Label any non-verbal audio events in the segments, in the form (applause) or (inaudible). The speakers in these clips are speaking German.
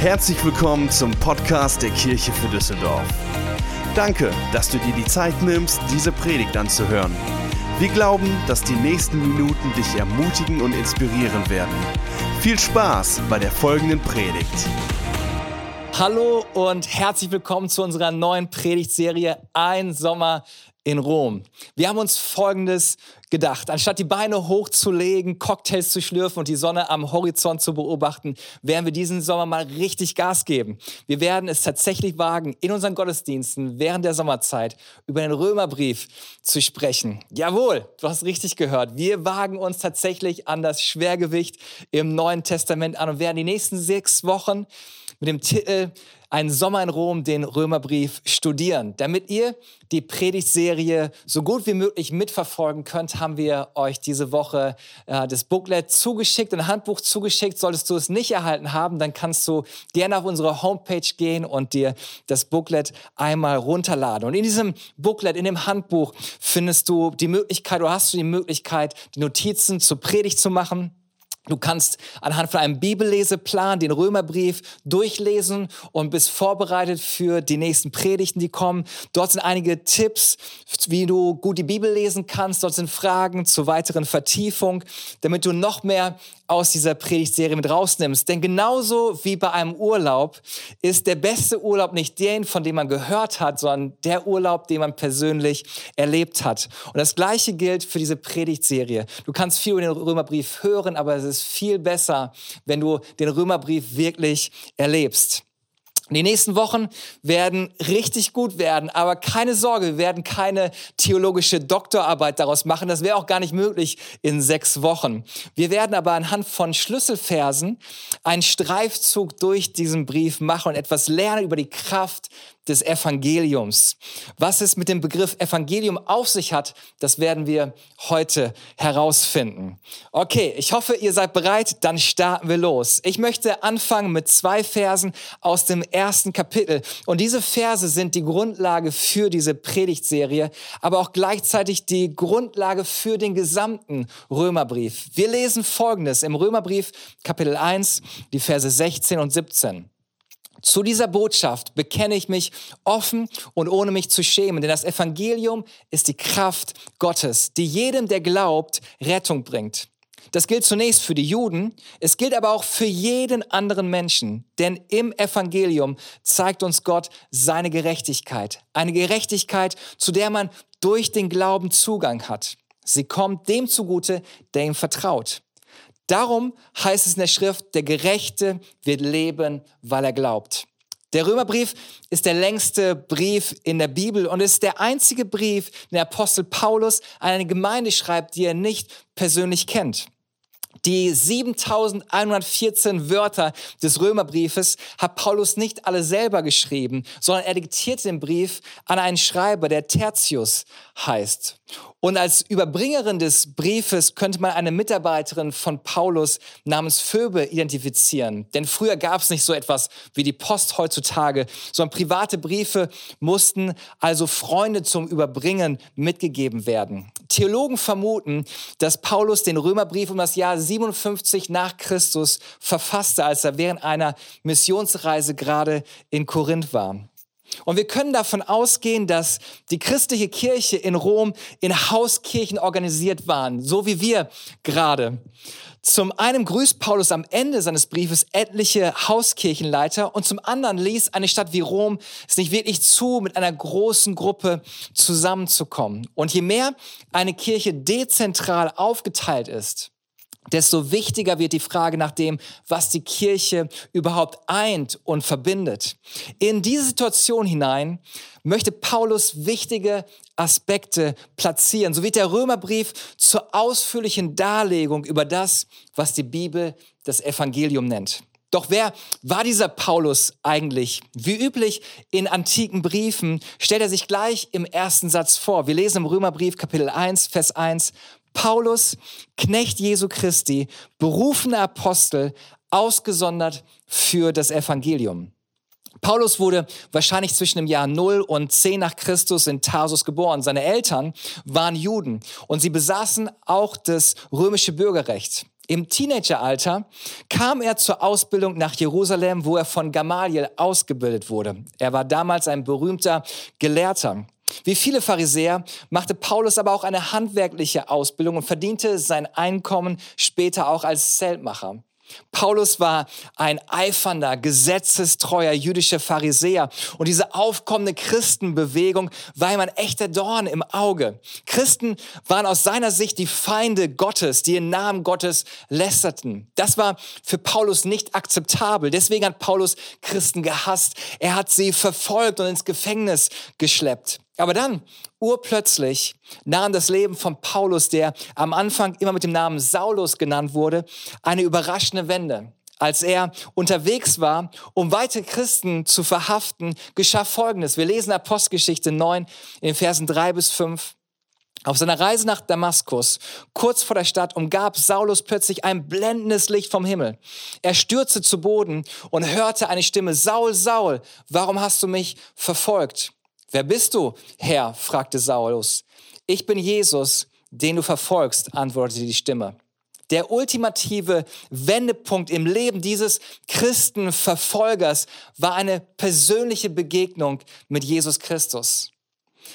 Herzlich willkommen zum Podcast der Kirche für Düsseldorf. Danke, dass du dir die Zeit nimmst, diese Predigt anzuhören. Wir glauben, dass die nächsten Minuten dich ermutigen und inspirieren werden. Viel Spaß bei der folgenden Predigt. Hallo und herzlich willkommen zu unserer neuen Predigtserie Ein Sommer in Rom. Wir haben uns Folgendes gedacht. Anstatt die Beine hochzulegen, Cocktails zu schlürfen und die Sonne am Horizont zu beobachten, werden wir diesen Sommer mal richtig Gas geben. Wir werden es tatsächlich wagen, in unseren Gottesdiensten während der Sommerzeit über den Römerbrief zu sprechen. Jawohl, du hast richtig gehört. Wir wagen uns tatsächlich an das Schwergewicht im Neuen Testament an und werden die nächsten sechs Wochen mit dem Titel einen Sommer in Rom den Römerbrief studieren. Damit ihr die Predigtserie so gut wie möglich mitverfolgen könnt, haben wir euch diese Woche äh, das Booklet zugeschickt, ein Handbuch zugeschickt. Solltest du es nicht erhalten haben, dann kannst du gerne auf unsere Homepage gehen und dir das Booklet einmal runterladen. Und in diesem Booklet, in dem Handbuch findest du die Möglichkeit, oder hast du die Möglichkeit, die Notizen zur Predigt zu machen Du kannst anhand von einem Bibelleseplan den Römerbrief durchlesen und bist vorbereitet für die nächsten Predigten, die kommen. Dort sind einige Tipps, wie du gut die Bibel lesen kannst. Dort sind Fragen zur weiteren Vertiefung, damit du noch mehr aus dieser Predigtserie mit rausnimmst. Denn genauso wie bei einem Urlaub ist der beste Urlaub nicht den, von dem man gehört hat, sondern der Urlaub, den man persönlich erlebt hat. Und das Gleiche gilt für diese Predigtserie. Du kannst viel über den Römerbrief hören, aber es ist viel besser, wenn du den Römerbrief wirklich erlebst. Die nächsten Wochen werden richtig gut werden, aber keine Sorge, wir werden keine theologische Doktorarbeit daraus machen. Das wäre auch gar nicht möglich in sechs Wochen. Wir werden aber anhand von Schlüsselversen einen Streifzug durch diesen Brief machen und etwas lernen über die Kraft des Evangeliums. Was es mit dem Begriff Evangelium auf sich hat, das werden wir heute herausfinden. Okay, ich hoffe, ihr seid bereit, dann starten wir los. Ich möchte anfangen mit zwei Versen aus dem ersten Kapitel. Und diese Verse sind die Grundlage für diese Predigtserie, aber auch gleichzeitig die Grundlage für den gesamten Römerbrief. Wir lesen Folgendes im Römerbrief Kapitel 1, die Verse 16 und 17. Zu dieser Botschaft bekenne ich mich offen und ohne mich zu schämen, denn das Evangelium ist die Kraft Gottes, die jedem, der glaubt, Rettung bringt. Das gilt zunächst für die Juden, es gilt aber auch für jeden anderen Menschen, denn im Evangelium zeigt uns Gott seine Gerechtigkeit, eine Gerechtigkeit, zu der man durch den Glauben Zugang hat. Sie kommt dem zugute, der ihm vertraut. Darum heißt es in der Schrift, der Gerechte wird leben, weil er glaubt. Der Römerbrief ist der längste Brief in der Bibel und ist der einzige Brief, den der Apostel Paulus an eine Gemeinde schreibt, die er nicht persönlich kennt. Die 7114 Wörter des Römerbriefes hat Paulus nicht alle selber geschrieben, sondern er diktiert den Brief an einen Schreiber, der Tertius heißt. Und als Überbringerin des Briefes könnte man eine Mitarbeiterin von Paulus namens Phoebe identifizieren. Denn früher gab es nicht so etwas wie die Post heutzutage, sondern private Briefe mussten also Freunde zum Überbringen mitgegeben werden. Theologen vermuten, dass Paulus den Römerbrief um das Jahr 57 nach Christus verfasste, als er während einer Missionsreise gerade in Korinth war. Und wir können davon ausgehen, dass die christliche Kirche in Rom in Hauskirchen organisiert waren, so wie wir gerade. Zum einen grüßt Paulus am Ende seines Briefes etliche Hauskirchenleiter und zum anderen ließ eine Stadt wie Rom es nicht wirklich zu, mit einer großen Gruppe zusammenzukommen. Und je mehr eine Kirche dezentral aufgeteilt ist, desto wichtiger wird die Frage nach dem, was die Kirche überhaupt eint und verbindet. In diese Situation hinein möchte Paulus wichtige Aspekte platzieren. So wird der Römerbrief zur ausführlichen Darlegung über das, was die Bibel das Evangelium nennt. Doch wer war dieser Paulus eigentlich? Wie üblich in antiken Briefen stellt er sich gleich im ersten Satz vor. Wir lesen im Römerbrief Kapitel 1, Vers 1, Paulus, Knecht Jesu Christi, berufener Apostel, ausgesondert für das Evangelium. Paulus wurde wahrscheinlich zwischen dem Jahr 0 und 10 nach Christus in Tarsus geboren. Seine Eltern waren Juden und sie besaßen auch das römische Bürgerrecht. Im Teenageralter kam er zur Ausbildung nach Jerusalem, wo er von Gamaliel ausgebildet wurde. Er war damals ein berühmter Gelehrter. Wie viele Pharisäer machte Paulus aber auch eine handwerkliche Ausbildung und verdiente sein Einkommen später auch als Zeltmacher. Paulus war ein eifernder, gesetzestreuer jüdischer Pharisäer und diese aufkommende Christenbewegung war ihm ein echter Dorn im Auge. Christen waren aus seiner Sicht die Feinde Gottes, die im Namen Gottes lästerten. Das war für Paulus nicht akzeptabel. Deswegen hat Paulus Christen gehasst. Er hat sie verfolgt und ins Gefängnis geschleppt. Aber dann, urplötzlich, nahm das Leben von Paulus, der am Anfang immer mit dem Namen Saulus genannt wurde, eine überraschende Wende. Als er unterwegs war, um weitere Christen zu verhaften, geschah Folgendes. Wir lesen Apostelgeschichte 9 in Versen 3 bis 5. Auf seiner Reise nach Damaskus, kurz vor der Stadt, umgab Saulus plötzlich ein blendendes Licht vom Himmel. Er stürzte zu Boden und hörte eine Stimme, Saul, Saul, warum hast du mich verfolgt? Wer bist du, Herr? fragte Saulus. Ich bin Jesus, den du verfolgst, antwortete die Stimme. Der ultimative Wendepunkt im Leben dieses Christenverfolgers war eine persönliche Begegnung mit Jesus Christus.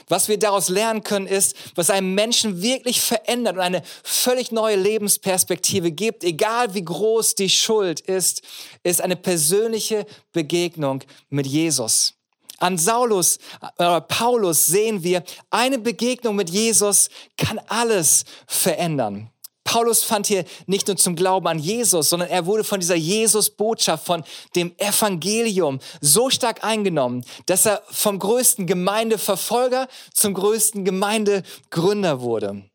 Was wir daraus lernen können, ist, was einem Menschen wirklich verändert und eine völlig neue Lebensperspektive gibt, egal wie groß die Schuld ist, ist eine persönliche Begegnung mit Jesus. An Saulus, äh, Paulus sehen wir, eine Begegnung mit Jesus kann alles verändern. Paulus fand hier nicht nur zum Glauben an Jesus, sondern er wurde von dieser Jesus-Botschaft, von dem Evangelium so stark eingenommen, dass er vom größten Gemeindeverfolger zum größten Gemeindegründer wurde.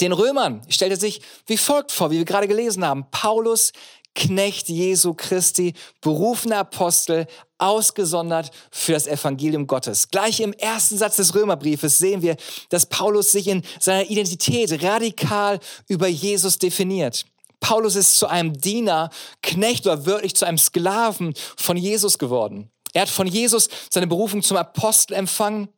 Den Römern stellt er sich wie folgt vor, wie wir gerade gelesen haben. Paulus, Knecht Jesu Christi, berufener Apostel, ausgesondert für das Evangelium Gottes. Gleich im ersten Satz des Römerbriefes sehen wir, dass Paulus sich in seiner Identität radikal über Jesus definiert. Paulus ist zu einem Diener, Knecht oder wörtlich zu einem Sklaven von Jesus geworden. Er hat von Jesus seine Berufung zum Apostel empfangen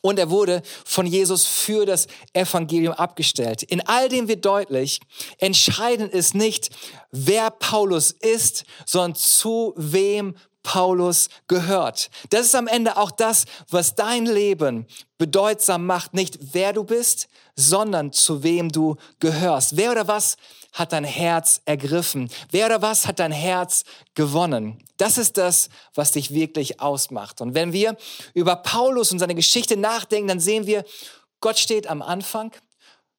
und er wurde von Jesus für das Evangelium abgestellt. In all dem wird deutlich, entscheidend ist nicht, wer Paulus ist, sondern zu wem Paulus gehört. Das ist am Ende auch das, was dein Leben bedeutsam macht. Nicht wer du bist, sondern zu wem du gehörst. Wer oder was hat dein Herz ergriffen? Wer oder was hat dein Herz gewonnen? Das ist das, was dich wirklich ausmacht. Und wenn wir über Paulus und seine Geschichte nachdenken, dann sehen wir, Gott steht am Anfang,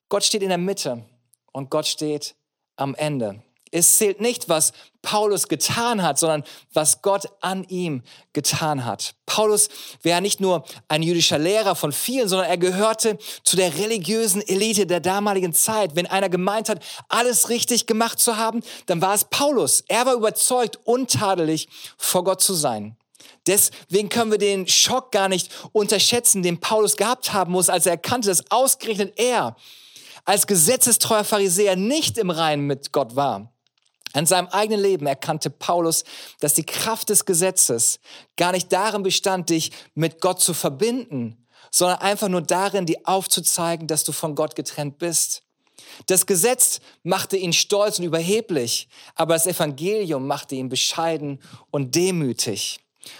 Gott steht in der Mitte und Gott steht am Ende. Es zählt nicht, was Paulus getan hat, sondern was Gott an ihm getan hat. Paulus wäre nicht nur ein jüdischer Lehrer von vielen, sondern er gehörte zu der religiösen Elite der damaligen Zeit. Wenn einer gemeint hat, alles richtig gemacht zu haben, dann war es Paulus. Er war überzeugt, untadelig vor Gott zu sein. Deswegen können wir den Schock gar nicht unterschätzen, den Paulus gehabt haben muss, als er erkannte, dass ausgerechnet er als gesetzestreuer Pharisäer nicht im Reinen mit Gott war. An seinem eigenen Leben erkannte Paulus, dass die Kraft des Gesetzes gar nicht darin bestand, dich mit Gott zu verbinden, sondern einfach nur darin, dir aufzuzeigen, dass du von Gott getrennt bist. Das Gesetz machte ihn stolz und überheblich, aber das Evangelium machte ihn bescheiden und demütig.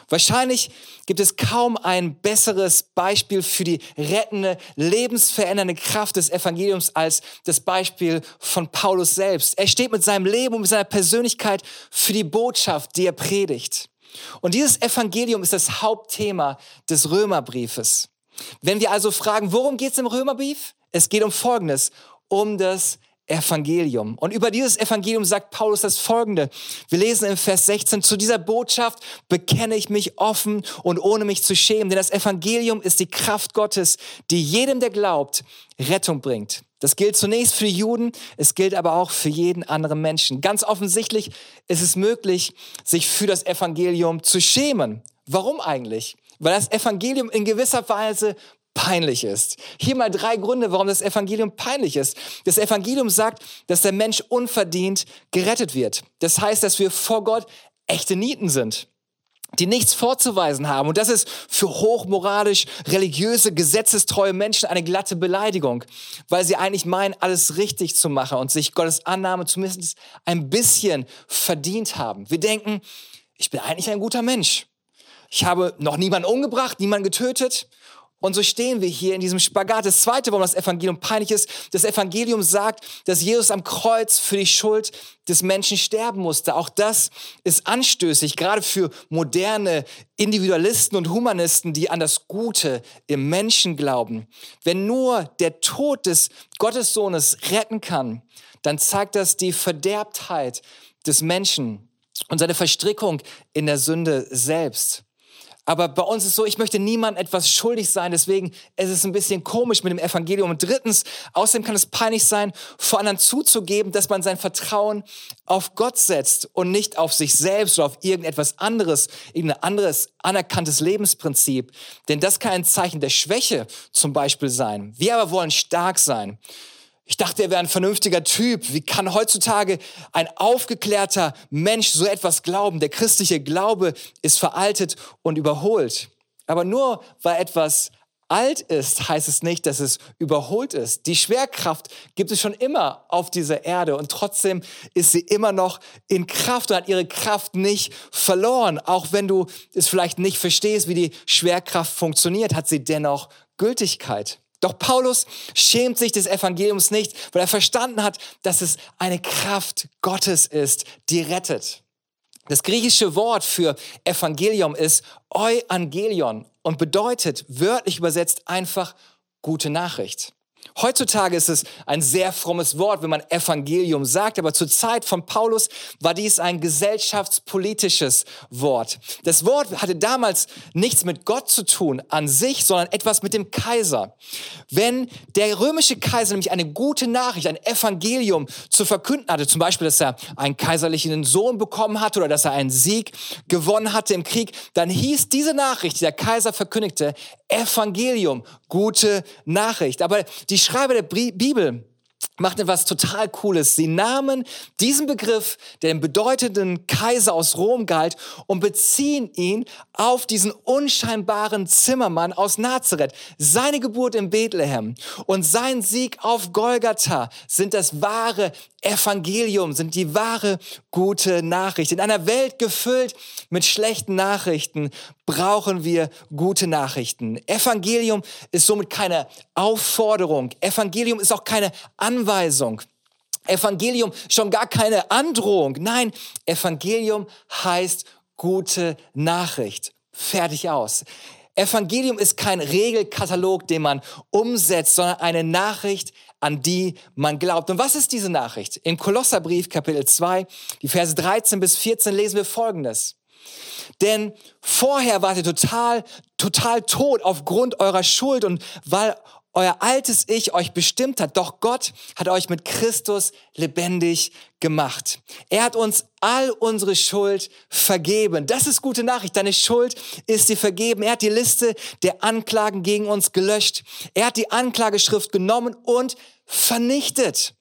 Wahrscheinlich gibt es kaum ein besseres Beispiel für die rettende, lebensverändernde Kraft des Evangeliums als das Beispiel von Paulus selbst. Er steht mit seinem Leben und mit seiner Persönlichkeit für die Botschaft, die er predigt. Und dieses Evangelium ist das Hauptthema des Römerbriefes. Wenn wir also fragen, worum geht es im Römerbrief? Es geht um Folgendes, um das Evangelium. Und über dieses Evangelium sagt Paulus das Folgende. Wir lesen im Vers 16, zu dieser Botschaft bekenne ich mich offen und ohne mich zu schämen, denn das Evangelium ist die Kraft Gottes, die jedem, der glaubt, Rettung bringt. Das gilt zunächst für die Juden, es gilt aber auch für jeden anderen Menschen. Ganz offensichtlich ist es möglich, sich für das Evangelium zu schämen. Warum eigentlich? Weil das Evangelium in gewisser Weise peinlich ist. Hier mal drei Gründe, warum das Evangelium peinlich ist. Das Evangelium sagt, dass der Mensch unverdient gerettet wird. Das heißt, dass wir vor Gott echte Nieten sind. die nichts vorzuweisen haben. Und das ist für hochmoralisch, religiöse, gesetzestreue Menschen eine glatte Beleidigung, weil sie eigentlich meinen, alles richtig zu machen und sich Gottes Annahme zumindest ein bisschen verdient haben. Wir denken, ich bin eigentlich ein guter Mensch. Ich habe noch niemanden umgebracht, niemanden getötet. Und so stehen wir hier in diesem Spagat. Das zweite, warum das Evangelium peinlich ist, das Evangelium sagt, dass Jesus am Kreuz für die Schuld des Menschen sterben musste. Auch das ist anstößig, gerade für moderne Individualisten und Humanisten, die an das Gute im Menschen glauben. Wenn nur der Tod des Gottessohnes retten kann, dann zeigt das die Verderbtheit des Menschen und seine Verstrickung in der Sünde selbst. Aber bei uns ist so, ich möchte niemandem etwas schuldig sein, deswegen ist es ein bisschen komisch mit dem Evangelium. Und drittens, außerdem kann es peinlich sein, vor anderen zuzugeben, dass man sein Vertrauen auf Gott setzt und nicht auf sich selbst oder auf irgendetwas anderes, irgendein anderes anerkanntes Lebensprinzip. Denn das kann ein Zeichen der Schwäche zum Beispiel sein. Wir aber wollen stark sein. Ich dachte, er wäre ein vernünftiger Typ. Wie kann heutzutage ein aufgeklärter Mensch so etwas glauben? Der christliche Glaube ist veraltet und überholt. Aber nur weil etwas alt ist, heißt es nicht, dass es überholt ist. Die Schwerkraft gibt es schon immer auf dieser Erde und trotzdem ist sie immer noch in Kraft und hat ihre Kraft nicht verloren. Auch wenn du es vielleicht nicht verstehst, wie die Schwerkraft funktioniert, hat sie dennoch Gültigkeit. Doch Paulus schämt sich des Evangeliums nicht, weil er verstanden hat, dass es eine Kraft Gottes ist, die rettet. Das griechische Wort für Evangelium ist Euangelion und bedeutet wörtlich übersetzt einfach gute Nachricht. Heutzutage ist es ein sehr frommes Wort, wenn man Evangelium sagt, aber zur Zeit von Paulus war dies ein gesellschaftspolitisches Wort. Das Wort hatte damals nichts mit Gott zu tun an sich, sondern etwas mit dem Kaiser. Wenn der römische Kaiser nämlich eine gute Nachricht, ein Evangelium zu verkünden hatte, zum Beispiel, dass er einen kaiserlichen Sohn bekommen hatte oder dass er einen Sieg gewonnen hatte im Krieg, dann hieß diese Nachricht, die der Kaiser verkündigte, Evangelium, gute Nachricht. Aber die Schreiber der Bibel machten etwas total Cooles. Sie nahmen diesen Begriff, der dem bedeutenden Kaiser aus Rom galt, und beziehen ihn auf diesen unscheinbaren Zimmermann aus Nazareth. Seine Geburt in Bethlehem und sein Sieg auf Golgatha sind das wahre Evangelium, sind die wahre gute Nachricht. In einer Welt gefüllt mit schlechten Nachrichten brauchen wir gute Nachrichten. Evangelium ist somit keine Aufforderung. Evangelium ist auch keine Anweisung. Evangelium schon gar keine Androhung. Nein, Evangelium heißt gute Nachricht. Fertig aus. Evangelium ist kein Regelkatalog, den man umsetzt, sondern eine Nachricht, an die man glaubt. Und was ist diese Nachricht? Im Kolosserbrief Kapitel 2, die Verse 13 bis 14 lesen wir Folgendes. Denn vorher wart ihr total, total tot aufgrund eurer Schuld und weil euer altes Ich euch bestimmt hat. Doch Gott hat euch mit Christus lebendig gemacht. Er hat uns all unsere Schuld vergeben. Das ist gute Nachricht. Deine Schuld ist dir vergeben. Er hat die Liste der Anklagen gegen uns gelöscht. Er hat die Anklageschrift genommen und vernichtet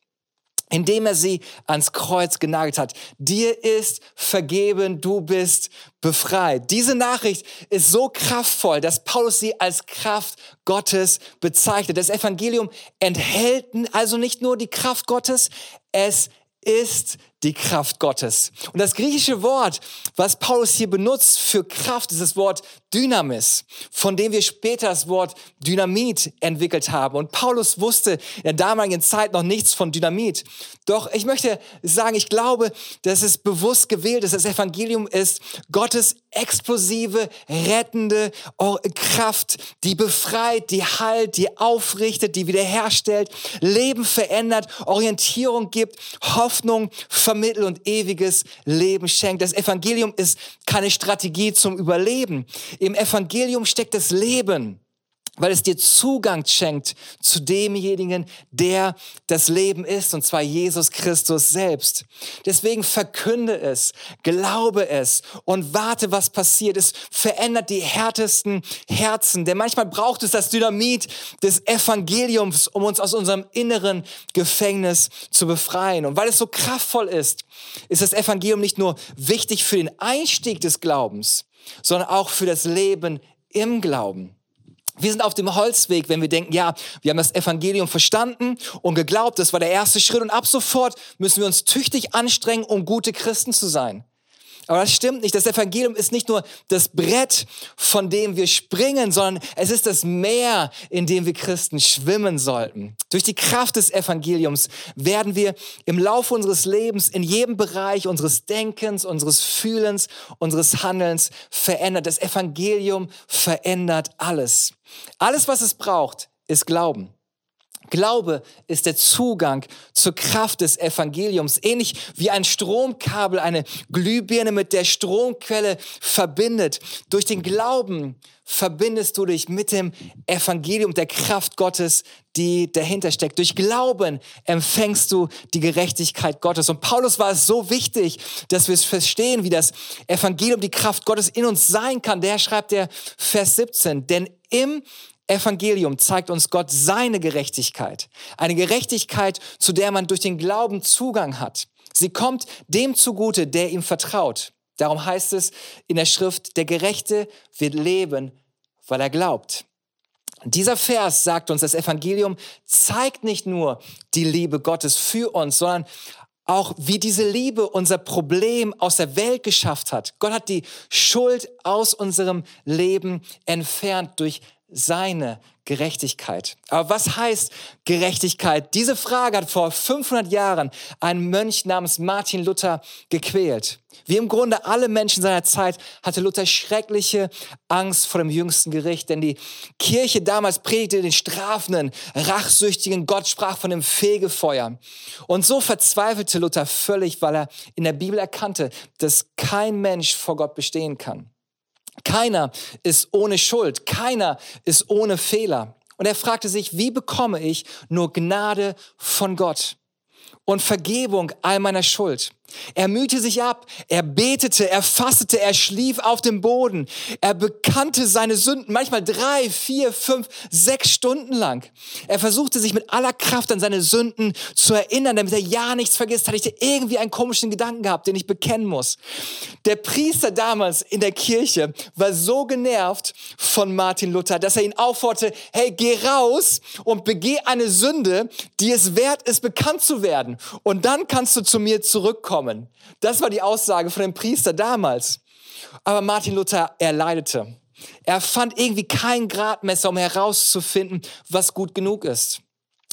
indem er sie ans Kreuz genagelt hat. Dir ist vergeben, du bist befreit. Diese Nachricht ist so kraftvoll, dass Paulus sie als Kraft Gottes bezeichnet. Das Evangelium enthält also nicht nur die Kraft Gottes, es ist die Kraft Gottes. Und das griechische Wort, was Paulus hier benutzt für Kraft, ist das Wort Dynamis, von dem wir später das Wort Dynamit entwickelt haben. Und Paulus wusste in der damaligen Zeit noch nichts von Dynamit. Doch ich möchte sagen, ich glaube, dass es bewusst gewählt ist. Das Evangelium ist Gottes explosive, rettende Kraft, die befreit, die heilt, die aufrichtet, die wiederherstellt, Leben verändert, Orientierung gibt, Hoffnung vermittelt und ewiges Leben schenkt. Das Evangelium ist keine Strategie zum Überleben. Im Evangelium steckt das Leben. Weil es dir Zugang schenkt zu demjenigen, der das Leben ist, und zwar Jesus Christus selbst. Deswegen verkünde es, glaube es und warte, was passiert. Es verändert die härtesten Herzen, denn manchmal braucht es das Dynamit des Evangeliums, um uns aus unserem inneren Gefängnis zu befreien. Und weil es so kraftvoll ist, ist das Evangelium nicht nur wichtig für den Einstieg des Glaubens, sondern auch für das Leben im Glauben. Wir sind auf dem Holzweg, wenn wir denken, ja, wir haben das Evangelium verstanden und geglaubt, das war der erste Schritt und ab sofort müssen wir uns tüchtig anstrengen, um gute Christen zu sein. Aber das stimmt nicht. Das Evangelium ist nicht nur das Brett, von dem wir springen, sondern es ist das Meer, in dem wir Christen schwimmen sollten. Durch die Kraft des Evangeliums werden wir im Laufe unseres Lebens in jedem Bereich unseres Denkens, unseres Fühlens, unseres Handelns verändert. Das Evangelium verändert alles. Alles, was es braucht, ist Glauben. Glaube ist der Zugang zur Kraft des Evangeliums, ähnlich wie ein Stromkabel eine Glühbirne mit der Stromquelle verbindet. Durch den Glauben verbindest du dich mit dem Evangelium, der Kraft Gottes, die dahinter steckt. Durch Glauben empfängst du die Gerechtigkeit Gottes. Und Paulus war es so wichtig, dass wir es verstehen, wie das Evangelium, die Kraft Gottes in uns sein kann. Der schreibt der Vers 17, denn im Evangelium zeigt uns Gott seine Gerechtigkeit. Eine Gerechtigkeit, zu der man durch den Glauben Zugang hat. Sie kommt dem zugute, der ihm vertraut. Darum heißt es in der Schrift, der Gerechte wird leben, weil er glaubt. Dieser Vers sagt uns, das Evangelium zeigt nicht nur die Liebe Gottes für uns, sondern auch wie diese Liebe unser Problem aus der Welt geschafft hat. Gott hat die Schuld aus unserem Leben entfernt durch seine Gerechtigkeit. Aber was heißt Gerechtigkeit? Diese Frage hat vor 500 Jahren ein Mönch namens Martin Luther gequält. Wie im Grunde alle Menschen seiner Zeit hatte Luther schreckliche Angst vor dem jüngsten Gericht, denn die Kirche damals predigte den strafenden, rachsüchtigen Gott, sprach von dem Fegefeuer. Und so verzweifelte Luther völlig, weil er in der Bibel erkannte, dass kein Mensch vor Gott bestehen kann. Keiner ist ohne Schuld, keiner ist ohne Fehler. Und er fragte sich, wie bekomme ich nur Gnade von Gott und Vergebung all meiner Schuld? Er mühte sich ab, er betete, er fastete, er schlief auf dem Boden, er bekannte seine Sünden, manchmal drei, vier, fünf, sechs Stunden lang. Er versuchte sich mit aller Kraft an seine Sünden zu erinnern, damit er ja nichts vergisst. Hatte ich irgendwie einen komischen Gedanken gehabt, den ich bekennen muss. Der Priester damals in der Kirche war so genervt von Martin Luther, dass er ihn aufforderte, hey, geh raus und begeh eine Sünde, die es wert ist, bekannt zu werden. Und dann kannst du zu mir zurückkommen kommen. Das war die Aussage von dem Priester damals. Aber Martin Luther, er leidete. Er fand irgendwie kein Gradmesser, um herauszufinden, was gut genug ist.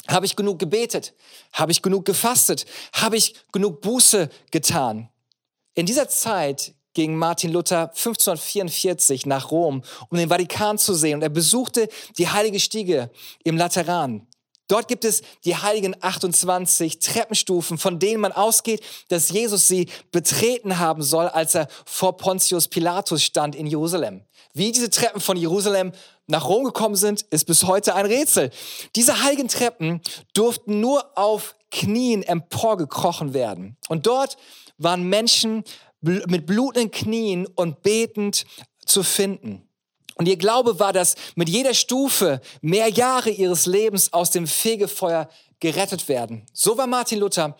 Habe ich genug gebetet? Habe ich genug gefastet? Habe ich genug Buße getan? In dieser Zeit ging Martin Luther 1544 nach Rom, um den Vatikan zu sehen. Und er besuchte die Heilige Stiege im Lateran. Dort gibt es die heiligen 28 Treppenstufen, von denen man ausgeht, dass Jesus sie betreten haben soll, als er vor Pontius Pilatus stand in Jerusalem. Wie diese Treppen von Jerusalem nach Rom gekommen sind, ist bis heute ein Rätsel. Diese heiligen Treppen durften nur auf Knien emporgekrochen werden. Und dort waren Menschen mit blutenden Knien und betend zu finden. Und ihr Glaube war, dass mit jeder Stufe mehr Jahre ihres Lebens aus dem Fegefeuer gerettet werden. So war Martin Luther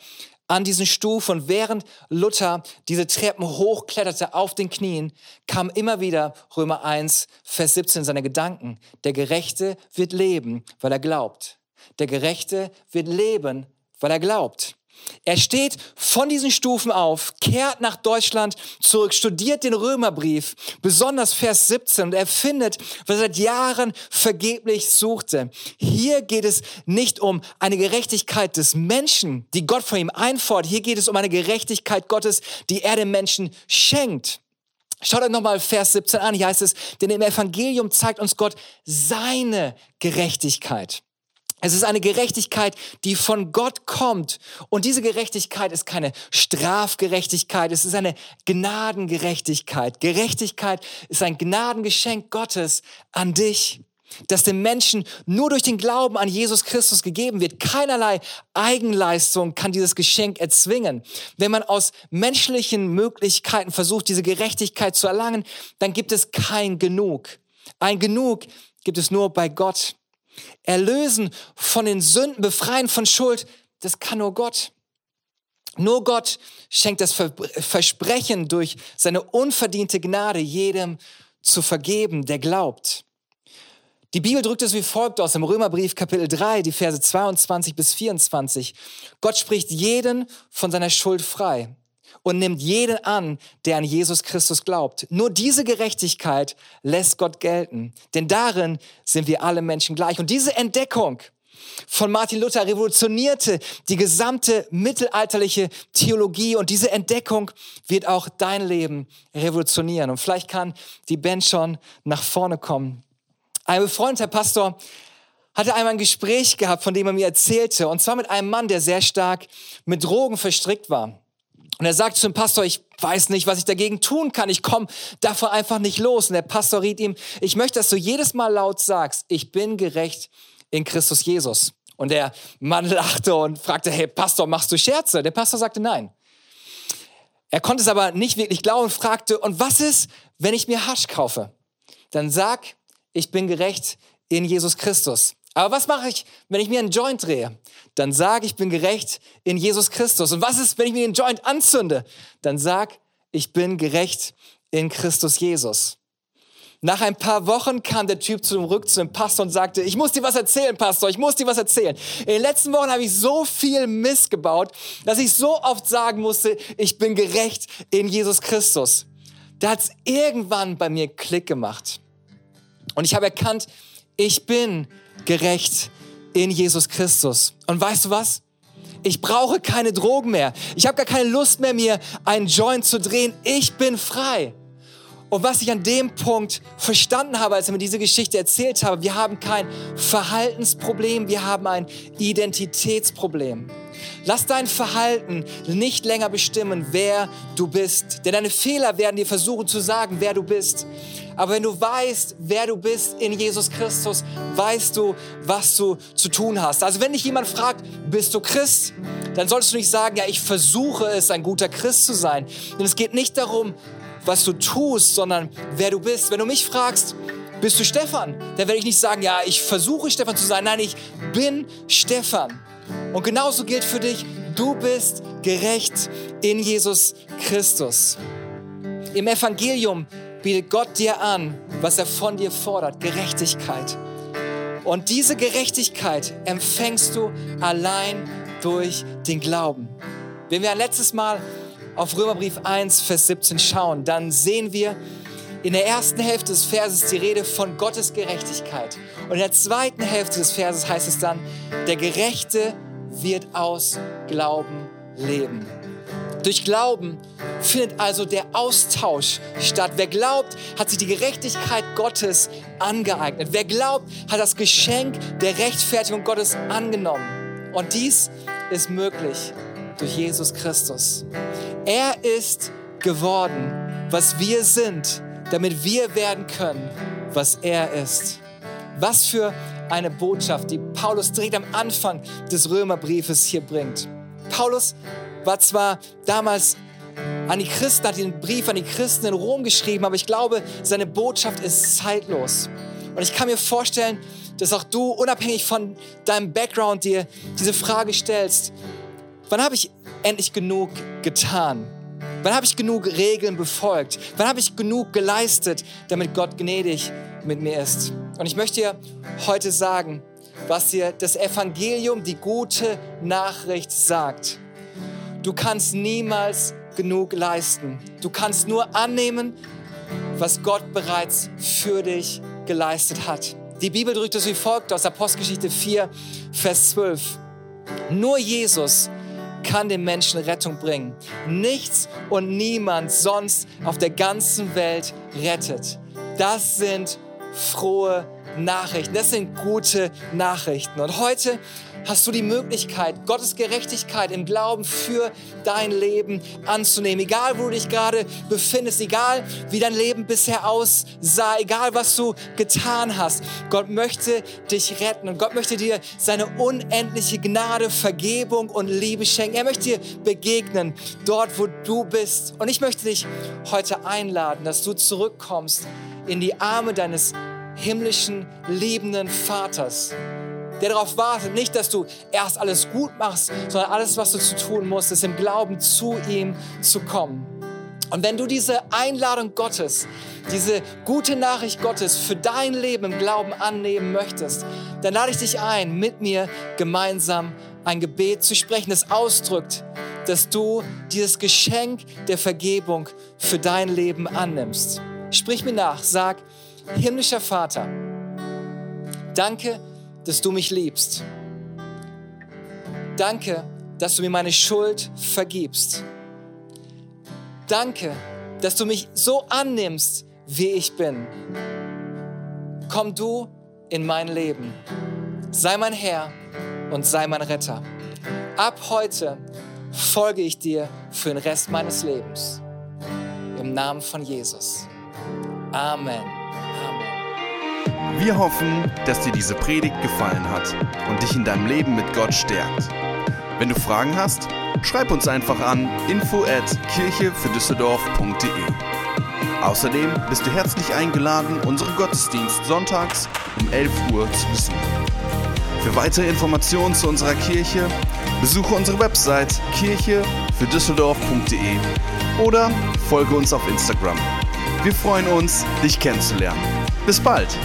an diesen Stufen. Und während Luther diese Treppen hochkletterte auf den Knien, kam immer wieder Römer 1, Vers 17 seine Gedanken. Der Gerechte wird leben, weil er glaubt. Der Gerechte wird leben, weil er glaubt. Er steht von diesen Stufen auf, kehrt nach Deutschland zurück, studiert den Römerbrief, besonders Vers 17, und er findet, was er seit Jahren vergeblich suchte. Hier geht es nicht um eine Gerechtigkeit des Menschen, die Gott von ihm einfordert. Hier geht es um eine Gerechtigkeit Gottes, die er dem Menschen schenkt. Schaut euch nochmal Vers 17 an. Hier heißt es, denn im Evangelium zeigt uns Gott seine Gerechtigkeit. Es ist eine Gerechtigkeit, die von Gott kommt. Und diese Gerechtigkeit ist keine Strafgerechtigkeit, es ist eine Gnadengerechtigkeit. Gerechtigkeit ist ein Gnadengeschenk Gottes an dich. dass dem Menschen nur durch den Glauben an Jesus Christus gegeben wird. Keinerlei Eigenleistung kann dieses Geschenk erzwingen. Wenn man aus menschlichen Möglichkeiten versucht, diese Gerechtigkeit zu erlangen, dann gibt es kein Genug. Ein Genug gibt es nur bei Gott. Erlösen von den Sünden, befreien von Schuld, das kann nur Gott. Nur Gott schenkt das Versprechen durch seine unverdiente Gnade jedem zu vergeben, der glaubt. Die Bibel drückt es wie folgt aus im Römerbrief Kapitel 3, die Verse 22 bis 24. Gott spricht jeden von seiner Schuld frei und nimmt jeden an, der an Jesus Christus glaubt. Nur diese Gerechtigkeit lässt Gott gelten, denn darin sind wir alle Menschen gleich. Und diese Entdeckung von Martin Luther revolutionierte die gesamte mittelalterliche Theologie und diese Entdeckung wird auch dein Leben revolutionieren. Und vielleicht kann die Band schon nach vorne kommen. Ein befreundeter Pastor hatte einmal ein Gespräch gehabt, von dem er mir erzählte, und zwar mit einem Mann, der sehr stark mit Drogen verstrickt war. Und er sagt zum Pastor, ich weiß nicht, was ich dagegen tun kann. Ich komme davon einfach nicht los. Und der Pastor riet ihm, ich möchte, dass du jedes Mal laut sagst, ich bin gerecht in Christus Jesus. Und der Mann (laughs) lachte und fragte, hey Pastor, machst du Scherze? Der Pastor sagte nein. Er konnte es aber nicht wirklich glauben und fragte, und was ist, wenn ich mir Hasch kaufe? Dann sag, ich bin gerecht in Jesus Christus. Aber was mache ich, wenn ich mir einen Joint drehe? Dann sage ich bin gerecht in Jesus Christus. Und was ist, wenn ich mir den Joint anzünde? Dann sag, ich bin gerecht in Christus Jesus. Nach ein paar Wochen kam der Typ zurück zu dem Pastor und sagte, ich muss dir was erzählen, Pastor, ich muss dir was erzählen. In den letzten Wochen habe ich so viel Mist gebaut, dass ich so oft sagen musste, ich bin gerecht in Jesus Christus. Da hat es irgendwann bei mir Klick gemacht. Und ich habe erkannt, ich bin gerecht in Jesus Christus. Und weißt du was? Ich brauche keine Drogen mehr. Ich habe gar keine Lust mehr, mir einen Joint zu drehen. Ich bin frei. Und was ich an dem Punkt verstanden habe, als er mir diese Geschichte erzählt habe, wir haben kein Verhaltensproblem, wir haben ein Identitätsproblem. Lass dein Verhalten nicht länger bestimmen, wer du bist. Denn deine Fehler werden dir versuchen zu sagen, wer du bist. Aber wenn du weißt, wer du bist in Jesus Christus, weißt du, was du zu tun hast. Also wenn dich jemand fragt, bist du Christ? Dann solltest du nicht sagen, ja, ich versuche es, ein guter Christ zu sein. Denn es geht nicht darum, was du tust, sondern wer du bist. Wenn du mich fragst, bist du Stefan? Dann werde ich nicht sagen, ja, ich versuche Stefan zu sein. Nein, ich bin Stefan. Und genauso gilt für dich, du bist gerecht in Jesus Christus. Im Evangelium bietet Gott dir an, was er von dir fordert, Gerechtigkeit. Und diese Gerechtigkeit empfängst du allein durch den Glauben. Wenn wir ein letztes Mal auf Römerbrief 1, Vers 17 schauen, dann sehen wir in der ersten Hälfte des Verses die Rede von Gottes Gerechtigkeit. Und in der zweiten Hälfte des Verses heißt es dann, der Gerechte wird aus Glauben leben. Durch Glauben findet also der Austausch statt. Wer glaubt, hat sich die Gerechtigkeit Gottes angeeignet. Wer glaubt, hat das Geschenk der Rechtfertigung Gottes angenommen. Und dies ist möglich durch Jesus Christus. Er ist geworden, was wir sind, damit wir werden können, was er ist. Was für eine Botschaft, die Paulus direkt am Anfang des Römerbriefes hier bringt. Paulus war zwar damals an die Christen, hat den Brief an die Christen in Rom geschrieben, aber ich glaube, seine Botschaft ist zeitlos. Und ich kann mir vorstellen, dass auch du, unabhängig von deinem Background, dir diese Frage stellst, wann habe ich endlich genug getan? Wann habe ich genug Regeln befolgt? Wann habe ich genug geleistet, damit Gott gnädig mit mir ist? Und ich möchte dir heute sagen, was dir das Evangelium, die gute Nachricht sagt. Du kannst niemals genug leisten. Du kannst nur annehmen, was Gott bereits für dich geleistet hat. Die Bibel drückt es wie folgt aus Apostelgeschichte 4, Vers 12. Nur Jesus kann dem Menschen Rettung bringen. Nichts und niemand sonst auf der ganzen Welt rettet. Das sind frohe Nachrichten. Das sind gute Nachrichten. Und heute hast du die Möglichkeit, Gottes Gerechtigkeit im Glauben für dein Leben anzunehmen. Egal, wo du dich gerade befindest, egal, wie dein Leben bisher aussah, egal, was du getan hast. Gott möchte dich retten und Gott möchte dir seine unendliche Gnade, Vergebung und Liebe schenken. Er möchte dir begegnen, dort, wo du bist. Und ich möchte dich heute einladen, dass du zurückkommst in die Arme deines himmlischen, liebenden Vaters der darauf wartet, nicht, dass du erst alles gut machst, sondern alles, was du zu tun musst, ist im Glauben zu ihm zu kommen. Und wenn du diese Einladung Gottes, diese gute Nachricht Gottes für dein Leben im Glauben annehmen möchtest, dann lade ich dich ein, mit mir gemeinsam ein Gebet zu sprechen, das ausdrückt, dass du dieses Geschenk der Vergebung für dein Leben annimmst. Sprich mir nach, sag, himmlischer Vater, danke, dass du mich liebst. Danke, dass du mir meine Schuld vergibst. Danke, dass du mich so annimmst, wie ich bin. Komm du in mein Leben. Sei mein Herr und sei mein Retter. Ab heute folge ich dir für den Rest meines Lebens. Im Namen von Jesus. Amen. Wir hoffen, dass dir diese Predigt gefallen hat und dich in deinem Leben mit Gott stärkt. Wenn du Fragen hast, schreib uns einfach an info at kirchefürdüsseldorf.de. Außerdem bist du herzlich eingeladen, unseren Gottesdienst sonntags um 11 Uhr zu besuchen. Für weitere Informationen zu unserer Kirche besuche unsere Website kirchefürdüsseldorf.de oder folge uns auf Instagram. Wir freuen uns, dich kennenzulernen. Bis bald!